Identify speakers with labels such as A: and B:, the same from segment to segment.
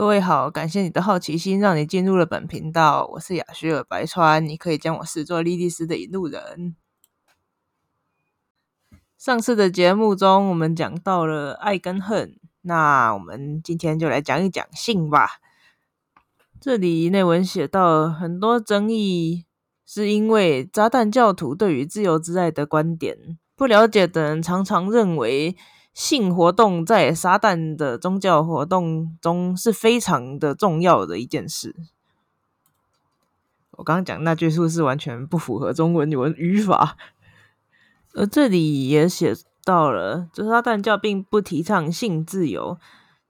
A: 各位好，感谢你的好奇心，让你进入了本频道。我是雅虚尔白川，你可以将我视作莉莉丝的引路人。上次的节目中，我们讲到了爱跟恨，那我们今天就来讲一讲性吧。这里内文写到，很多争议是因为炸弹教徒对于自由之爱的观点不了解的人，常常认为。性活动在撒旦的宗教活动中是非常的重要的一件事。我刚刚讲那句是不是完全不符合中文语文语法？而这里也写到了，这撒旦教并不提倡性自由。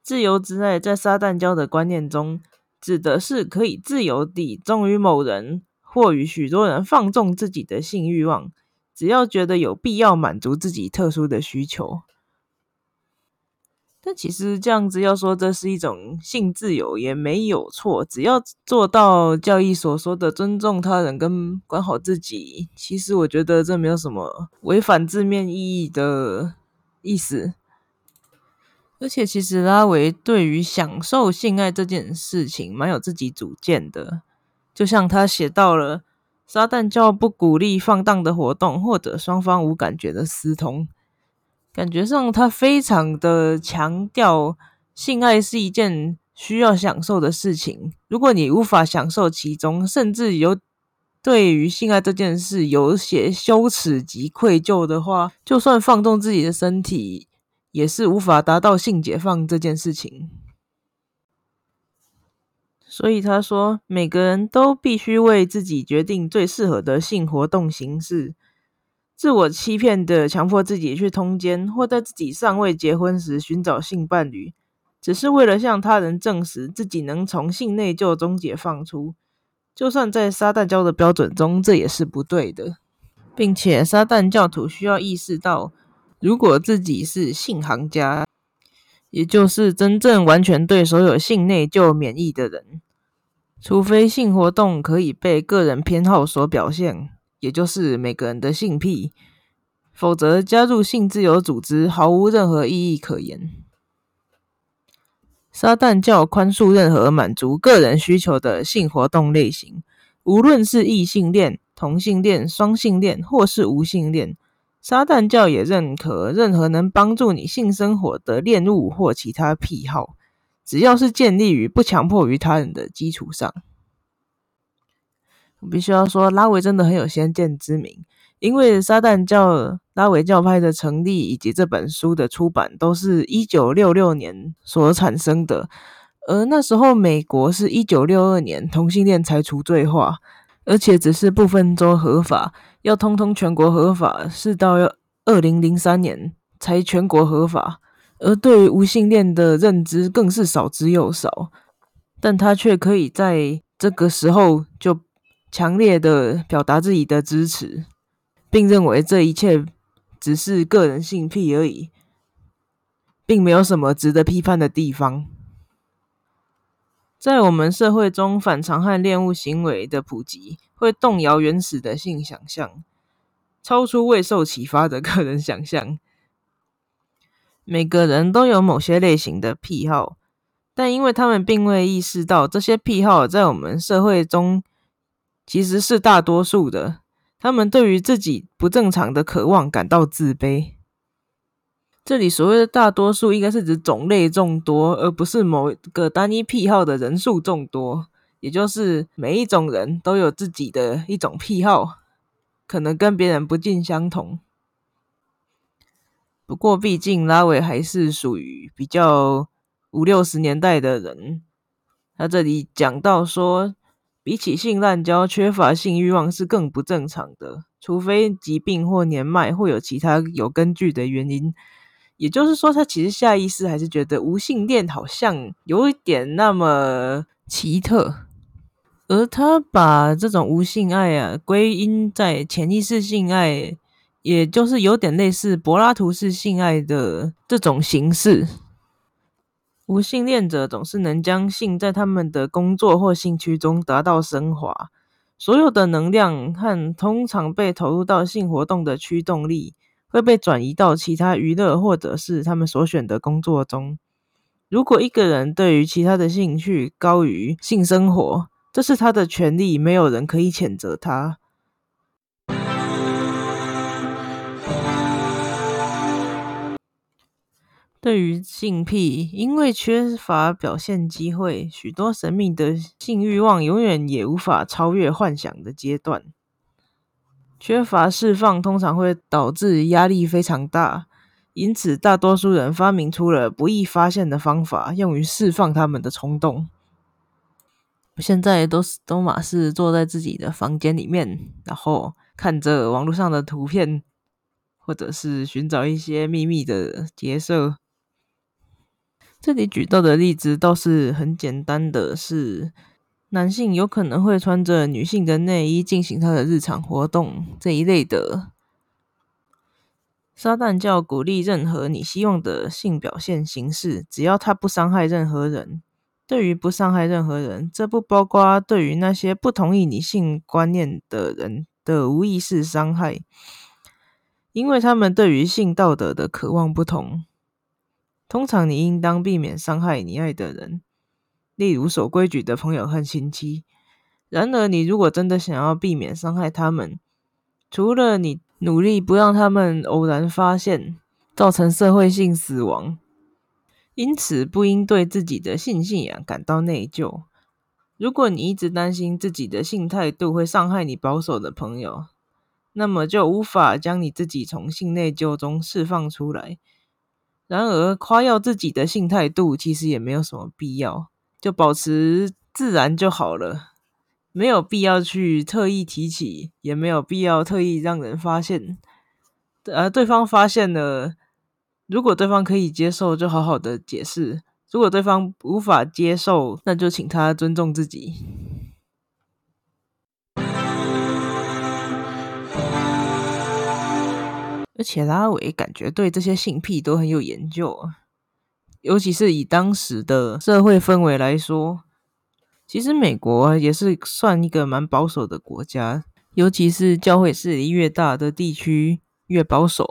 A: 自由之爱在撒旦教的观念中，指的是可以自由地忠于某人，或与许多人放纵自己的性欲望，只要觉得有必要满足自己特殊的需求。但其实这样子要说这是一种性自由也没有错，只要做到教义所说的尊重他人跟管好自己，其实我觉得这没有什么违反字面意义的意思。而且其实拉维对于享受性爱这件事情蛮有自己主见的，就像他写到了撒旦教不鼓励放荡的活动或者双方无感觉的私通。感觉上，他非常的强调性爱是一件需要享受的事情。如果你无法享受其中，甚至有对于性爱这件事有些羞耻及愧疚的话，就算放纵自己的身体，也是无法达到性解放这件事情。所以他说，每个人都必须为自己决定最适合的性活动形式。自我欺骗的强迫自己去通奸，或在自己尚未结婚时寻找性伴侣，只是为了向他人证实自己能从性内疚中解放出。就算在撒旦教的标准中，这也是不对的，并且撒旦教徒需要意识到，如果自己是性行家，也就是真正完全对所有性内疚免疫的人，除非性活动可以被个人偏好所表现。也就是每个人的性癖，否则加入性自由组织毫无任何意义可言。撒旦教宽恕任何满足个人需求的性活动类型，无论是异性恋、同性恋、双性恋或是无性恋。撒旦教也认可任何能帮助你性生活的恋物或其他癖好，只要是建立于不强迫于他人的基础上。我必须要说，拉维真的很有先见之明，因为撒旦教拉维教派的成立以及这本书的出版，都是一九六六年所产生的。而那时候，美国是一九六二年同性恋才除罪化，而且只是部分州合法，要通通全国合法是到二零零三年才全国合法。而对于无性恋的认知更是少之又少，但他却可以在这个时候就。强烈的表达自己的支持，并认为这一切只是个人性癖而已，并没有什么值得批判的地方。在我们社会中，反常和恋物行为的普及，会动摇原始的性想象，超出未受启发的个人想象。每个人都有某些类型的癖好，但因为他们并未意识到这些癖好在我们社会中。其实是大多数的，他们对于自己不正常的渴望感到自卑。这里所谓的大多数，应该是指种类众多，而不是某个单一癖好的人数众多。也就是每一种人都有自己的一种癖好，可能跟别人不尽相同。不过，毕竟拉维还是属于比较五六十年代的人，他这里讲到说。比起性滥交，缺乏性欲望是更不正常的，除非疾病或年迈或有其他有根据的原因。也就是说，他其实下意识还是觉得无性恋好像有一点那么奇特，而他把这种无性爱啊归因在潜意识性爱，也就是有点类似柏拉图式性爱的这种形式。无性恋者总是能将性在他们的工作或兴趣中达到升华，所有的能量和通常被投入到性活动的驱动力会被转移到其他娱乐或者是他们所选的工作中。如果一个人对于其他的兴趣高于性生活，这是他的权利，没有人可以谴责他。对于性癖，因为缺乏表现机会，许多神秘的性欲望永远也无法超越幻想的阶段。缺乏释放通常会导致压力非常大，因此大多数人发明出了不易发现的方法，用于释放他们的冲动。现在都是都马是坐在自己的房间里面，然后看着网络上的图片，或者是寻找一些秘密的结社。这里举到的例子倒是很简单的，是男性有可能会穿着女性的内衣进行他的日常活动这一类的。撒旦教鼓励任何你希望的性表现形式，只要它不伤害任何人。对于不伤害任何人，这不包括对于那些不同意你性观念的人的无意识伤害，因为他们对于性道德的渴望不同。通常，你应当避免伤害你爱的人，例如守规矩的朋友和亲戚。然而，你如果真的想要避免伤害他们，除了你努力不让他们偶然发现，造成社会性死亡，因此不应对自己的性信仰感到内疚。如果你一直担心自己的性态度会伤害你保守的朋友，那么就无法将你自己从性内疚中释放出来。然而，夸耀自己的性态度其实也没有什么必要，就保持自然就好了，没有必要去特意提起，也没有必要特意让人发现。呃，对方发现了，如果对方可以接受，就好好的解释；如果对方无法接受，那就请他尊重自己。而且拉维感觉对这些性癖都很有研究，尤其是以当时的社会氛围来说，其实美国也是算一个蛮保守的国家，尤其是教会势力越大的地区越保守。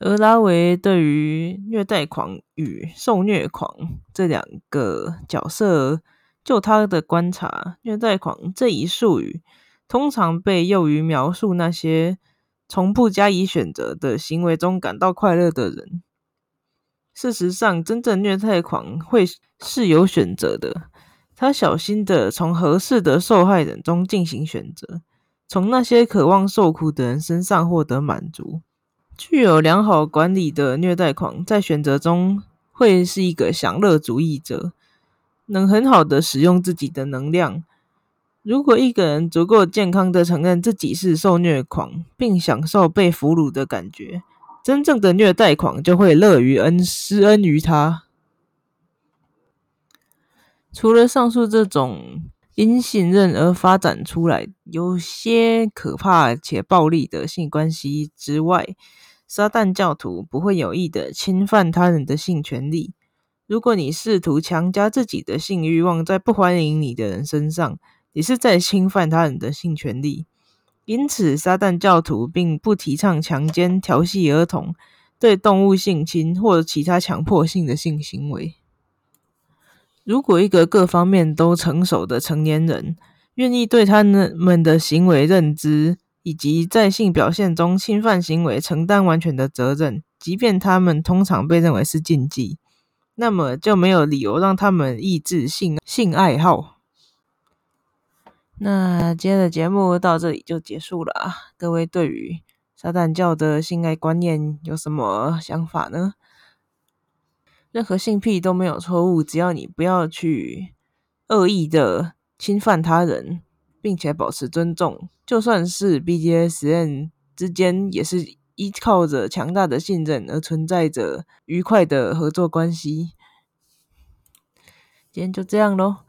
A: 而拉维对于虐待狂与受虐狂这两个角色，就他的观察，虐待狂这一术语通常被用于描述那些。从不加以选择的行为中感到快乐的人，事实上，真正虐待狂会是有选择的。他小心的从合适的受害人中进行选择，从那些渴望受苦的人身上获得满足。具有良好管理的虐待狂在选择中会是一个享乐主义者，能很好的使用自己的能量。如果一个人足够健康的承认自己是受虐狂，并享受被俘虏的感觉，真正的虐待狂就会乐于恩施恩于他。除了上述这种因信任而发展出来有些可怕且暴力的性关系之外，撒旦教徒不会有意的侵犯他人的性权利。如果你试图强加自己的性欲望在不欢迎你的人身上，也是在侵犯他人的性权利，因此，撒旦教徒并不提倡强奸、调戏儿童、对动物性侵或其他强迫性的性行为。如果一个各方面都成熟的成年人愿意对他们的行为认知以及在性表现中侵犯行为承担完全的责任，即便他们通常被认为是禁忌，那么就没有理由让他们抑制性性爱好。那今天的节目到这里就结束了啊！各位对于撒旦教的性爱观念有什么想法呢？任何性癖都没有错误，只要你不要去恶意的侵犯他人，并且保持尊重，就算是 BDSN 之间也是依靠着强大的信任而存在着愉快的合作关系。今天就这样喽，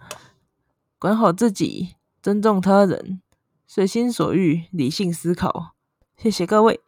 A: 管好自己。尊重他人，随心所欲，理性思考。谢谢各位。